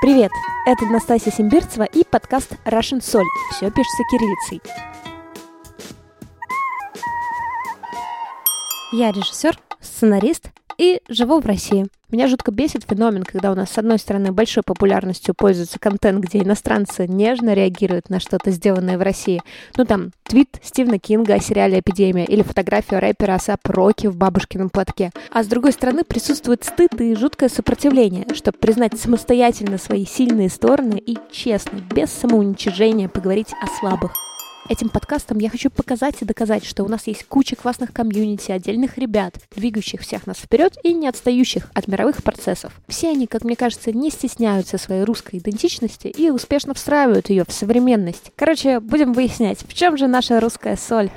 Привет! Это Настасья Симбирцева и подкаст Russian Соль. Все пишется кириллицей. Я режиссер, сценарист и живу в России. Меня жутко бесит феномен, когда у нас, с одной стороны, большой популярностью пользуется контент, где иностранцы нежно реагируют на что-то, сделанное в России. Ну, там, твит Стивена Кинга о сериале «Эпидемия» или фотография рэпера Асап Роки в бабушкином платке. А с другой стороны, присутствует стыд и жуткое сопротивление, чтобы признать самостоятельно свои сильные стороны и честно, без самоуничижения поговорить о слабых. Этим подкастом я хочу показать и доказать, что у нас есть куча классных комьюнити, отдельных ребят, двигающих всех нас вперед и не отстающих от мировых процессов. Все они, как мне кажется, не стесняются своей русской идентичности и успешно встраивают ее в современность. Короче, будем выяснять, в чем же наша русская соль.